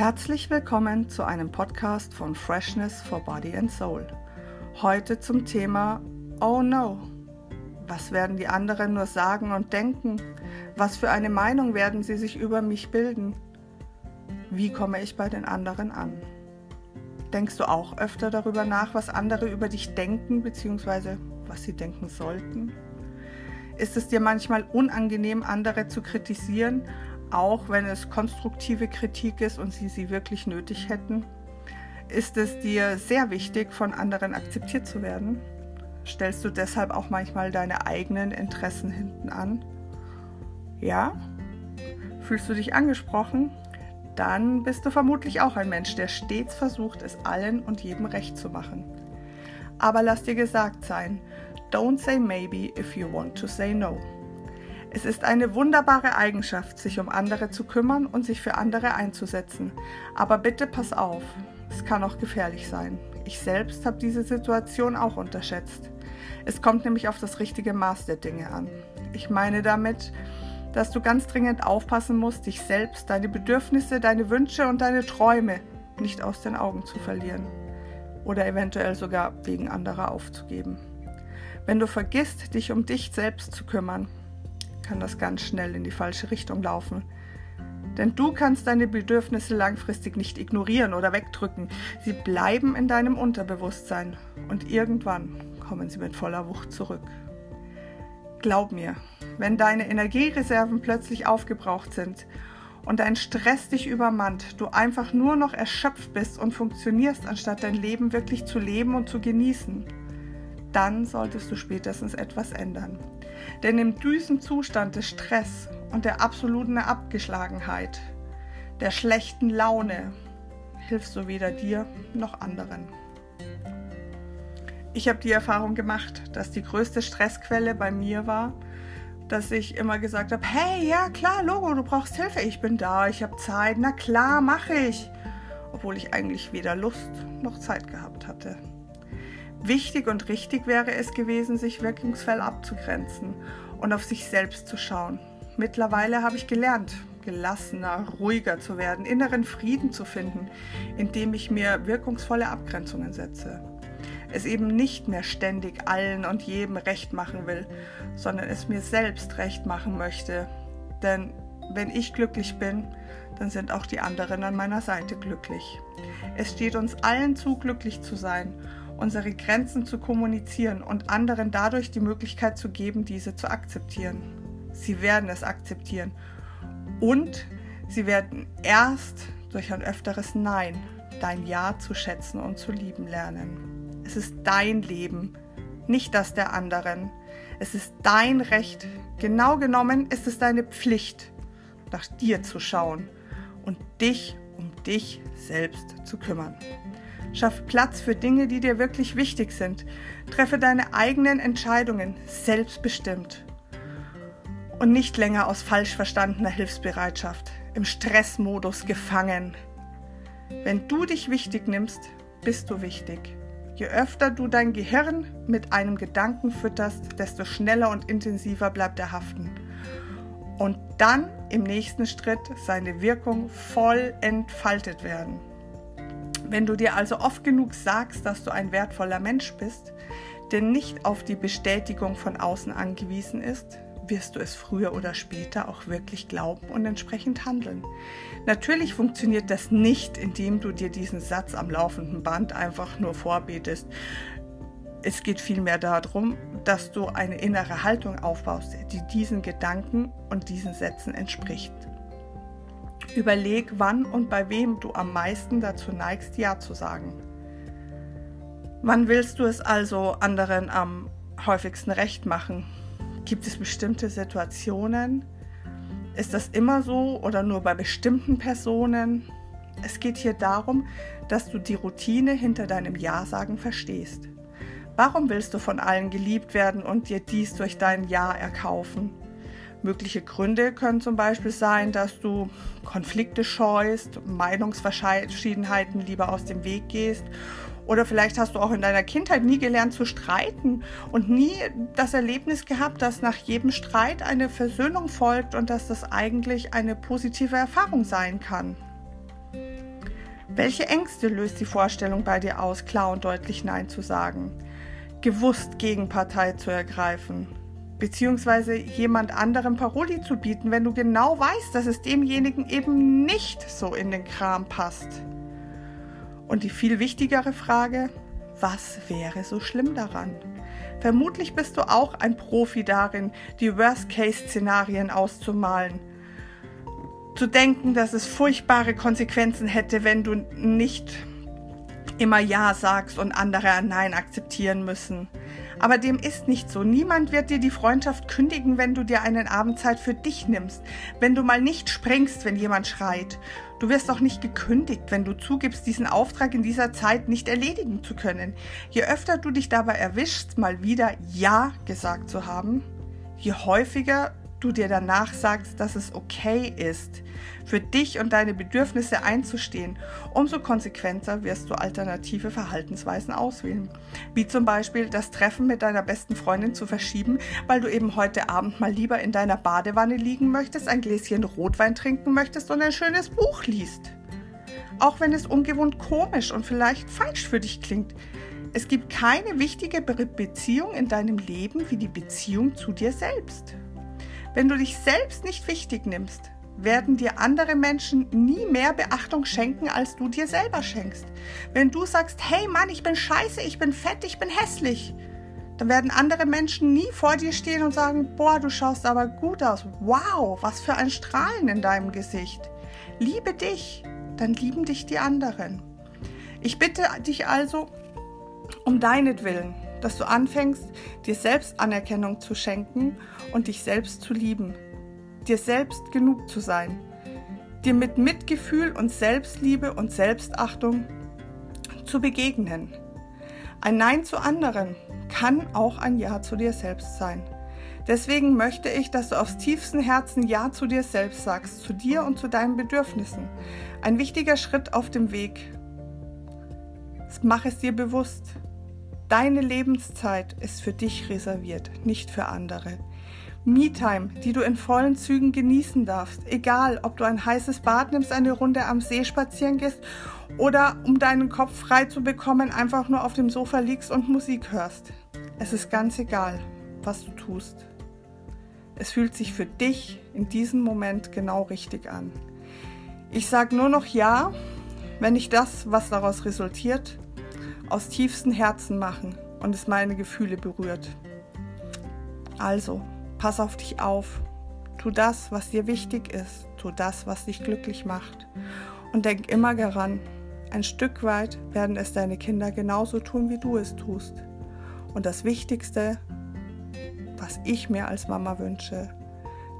Herzlich willkommen zu einem Podcast von Freshness for Body and Soul. Heute zum Thema Oh no. Was werden die anderen nur sagen und denken? Was für eine Meinung werden sie sich über mich bilden? Wie komme ich bei den anderen an? Denkst du auch öfter darüber nach, was andere über dich denken bzw. was sie denken sollten? Ist es dir manchmal unangenehm, andere zu kritisieren, auch wenn es konstruktive Kritik ist und sie sie wirklich nötig hätten? Ist es dir sehr wichtig, von anderen akzeptiert zu werden? Stellst du deshalb auch manchmal deine eigenen Interessen hinten an? Ja? Fühlst du dich angesprochen? Dann bist du vermutlich auch ein Mensch, der stets versucht, es allen und jedem recht zu machen. Aber lass dir gesagt sein, don't say maybe if you want to say no. Es ist eine wunderbare Eigenschaft, sich um andere zu kümmern und sich für andere einzusetzen. Aber bitte pass auf, es kann auch gefährlich sein. Ich selbst habe diese Situation auch unterschätzt. Es kommt nämlich auf das richtige Maß der Dinge an. Ich meine damit, dass du ganz dringend aufpassen musst, dich selbst, deine Bedürfnisse, deine Wünsche und deine Träume nicht aus den Augen zu verlieren oder eventuell sogar wegen anderer aufzugeben. Wenn du vergisst, dich um dich selbst zu kümmern, kann das ganz schnell in die falsche Richtung laufen. Denn du kannst deine Bedürfnisse langfristig nicht ignorieren oder wegdrücken. Sie bleiben in deinem Unterbewusstsein und irgendwann kommen sie mit voller Wucht zurück. Glaub mir, wenn deine Energiereserven plötzlich aufgebraucht sind und dein Stress dich übermannt, du einfach nur noch erschöpft bist und funktionierst, anstatt dein Leben wirklich zu leben und zu genießen, dann solltest du spätestens etwas ändern. Denn im düsen Zustand des Stress und der absoluten Abgeschlagenheit, der schlechten Laune, hilfst du weder dir noch anderen. Ich habe die Erfahrung gemacht, dass die größte Stressquelle bei mir war, dass ich immer gesagt habe, hey, ja klar, Logo, du brauchst Hilfe, ich bin da, ich habe Zeit, na klar, mache ich, obwohl ich eigentlich weder Lust noch Zeit gehabt hatte. Wichtig und richtig wäre es gewesen, sich wirkungsvoll abzugrenzen und auf sich selbst zu schauen. Mittlerweile habe ich gelernt, gelassener, ruhiger zu werden, inneren Frieden zu finden, indem ich mir wirkungsvolle Abgrenzungen setze. Es eben nicht mehr ständig allen und jedem recht machen will, sondern es mir selbst recht machen möchte. Denn wenn ich glücklich bin, dann sind auch die anderen an meiner Seite glücklich. Es steht uns allen zu, glücklich zu sein unsere Grenzen zu kommunizieren und anderen dadurch die Möglichkeit zu geben, diese zu akzeptieren. Sie werden es akzeptieren. Und sie werden erst durch ein öfteres Nein dein Ja zu schätzen und zu lieben lernen. Es ist dein Leben, nicht das der anderen. Es ist dein Recht. Genau genommen ist es deine Pflicht, nach dir zu schauen und dich um dich selbst zu kümmern. Schaff Platz für Dinge, die dir wirklich wichtig sind. Treffe deine eigenen Entscheidungen selbstbestimmt und nicht länger aus falsch verstandener Hilfsbereitschaft, im Stressmodus gefangen. Wenn du dich wichtig nimmst, bist du wichtig. Je öfter du dein Gehirn mit einem Gedanken fütterst, desto schneller und intensiver bleibt er haften. Und dann im nächsten Schritt seine Wirkung voll entfaltet werden. Wenn du dir also oft genug sagst, dass du ein wertvoller Mensch bist, der nicht auf die Bestätigung von außen angewiesen ist, wirst du es früher oder später auch wirklich glauben und entsprechend handeln. Natürlich funktioniert das nicht, indem du dir diesen Satz am laufenden Band einfach nur vorbetest. Es geht vielmehr darum, dass du eine innere Haltung aufbaust, die diesen Gedanken und diesen Sätzen entspricht. Überleg, wann und bei wem du am meisten dazu neigst, Ja zu sagen. Wann willst du es also anderen am häufigsten recht machen? Gibt es bestimmte Situationen? Ist das immer so oder nur bei bestimmten Personen? Es geht hier darum, dass du die Routine hinter deinem Ja-Sagen verstehst. Warum willst du von allen geliebt werden und dir dies durch dein Ja erkaufen? Mögliche Gründe können zum Beispiel sein, dass du Konflikte scheust, Meinungsverschiedenheiten lieber aus dem Weg gehst oder vielleicht hast du auch in deiner Kindheit nie gelernt zu streiten und nie das Erlebnis gehabt, dass nach jedem Streit eine Versöhnung folgt und dass das eigentlich eine positive Erfahrung sein kann. Welche Ängste löst die Vorstellung bei dir aus, klar und deutlich Nein zu sagen? Gewusst Gegenpartei zu ergreifen? Beziehungsweise jemand anderem Paroli zu bieten, wenn du genau weißt, dass es demjenigen eben nicht so in den Kram passt? Und die viel wichtigere Frage, was wäre so schlimm daran? Vermutlich bist du auch ein Profi darin, die Worst-Case-Szenarien auszumalen zu denken, dass es furchtbare Konsequenzen hätte, wenn du nicht immer Ja sagst und andere ein Nein akzeptieren müssen. Aber dem ist nicht so. Niemand wird dir die Freundschaft kündigen, wenn du dir einen Abend Zeit für dich nimmst, wenn du mal nicht springst, wenn jemand schreit. Du wirst auch nicht gekündigt, wenn du zugibst, diesen Auftrag in dieser Zeit nicht erledigen zu können. Je öfter du dich dabei erwischst, mal wieder Ja gesagt zu haben, je häufiger du dir danach sagst, dass es okay ist, für dich und deine Bedürfnisse einzustehen, umso konsequenter wirst du alternative Verhaltensweisen auswählen. Wie zum Beispiel das Treffen mit deiner besten Freundin zu verschieben, weil du eben heute Abend mal lieber in deiner Badewanne liegen möchtest, ein Gläschen Rotwein trinken möchtest und ein schönes Buch liest. Auch wenn es ungewohnt komisch und vielleicht falsch für dich klingt. Es gibt keine wichtige Beziehung in deinem Leben wie die Beziehung zu dir selbst. Wenn du dich selbst nicht wichtig nimmst, werden dir andere Menschen nie mehr Beachtung schenken, als du dir selber schenkst. Wenn du sagst, hey Mann, ich bin scheiße, ich bin fett, ich bin hässlich, dann werden andere Menschen nie vor dir stehen und sagen, boah, du schaust aber gut aus. Wow, was für ein Strahlen in deinem Gesicht. Liebe dich, dann lieben dich die anderen. Ich bitte dich also um deinetwillen, dass du anfängst, dir selbst Anerkennung zu schenken und dich selbst zu lieben, dir selbst genug zu sein, dir mit Mitgefühl und Selbstliebe und Selbstachtung zu begegnen. Ein Nein zu anderen kann auch ein Ja zu dir selbst sein. Deswegen möchte ich, dass du aufs tiefsten Herzen Ja zu dir selbst sagst, zu dir und zu deinen Bedürfnissen. Ein wichtiger Schritt auf dem Weg. Mach es dir bewusst. Deine Lebenszeit ist für dich reserviert, nicht für andere. Me-Time, die du in vollen Zügen genießen darfst, egal ob du ein heißes Bad nimmst, eine Runde am See spazieren gehst oder um deinen Kopf frei zu bekommen, einfach nur auf dem Sofa liegst und Musik hörst. Es ist ganz egal, was du tust. Es fühlt sich für dich in diesem Moment genau richtig an. Ich sage nur noch Ja, wenn ich das, was daraus resultiert, aus tiefstem Herzen machen und es meine Gefühle berührt. Also, pass auf dich auf. Tu das, was dir wichtig ist. Tu das, was dich glücklich macht. Und denk immer daran, ein Stück weit werden es deine Kinder genauso tun, wie du es tust. Und das Wichtigste, was ich mir als Mama wünsche,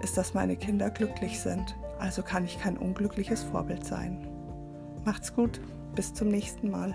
ist, dass meine Kinder glücklich sind. Also kann ich kein unglückliches Vorbild sein. Macht's gut, bis zum nächsten Mal.